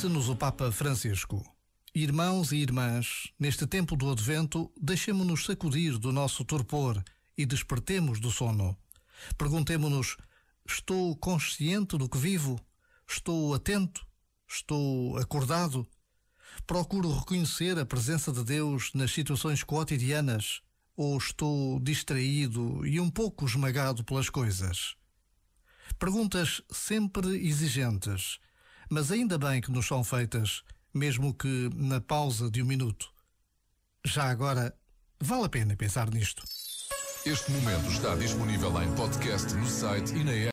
Disse-nos o Papa Francisco: Irmãos e irmãs, neste tempo do Advento, deixemo-nos sacudir do nosso torpor e despertemos do sono. Perguntemo-nos: estou consciente do que vivo? Estou atento? Estou acordado? Procuro reconhecer a presença de Deus nas situações cotidianas? Ou estou distraído e um pouco esmagado pelas coisas? Perguntas sempre exigentes mas ainda bem que nos são feitas, mesmo que na pausa de um minuto. Já agora, vale a pena pensar nisto. Este momento está disponível em podcast no site e na app.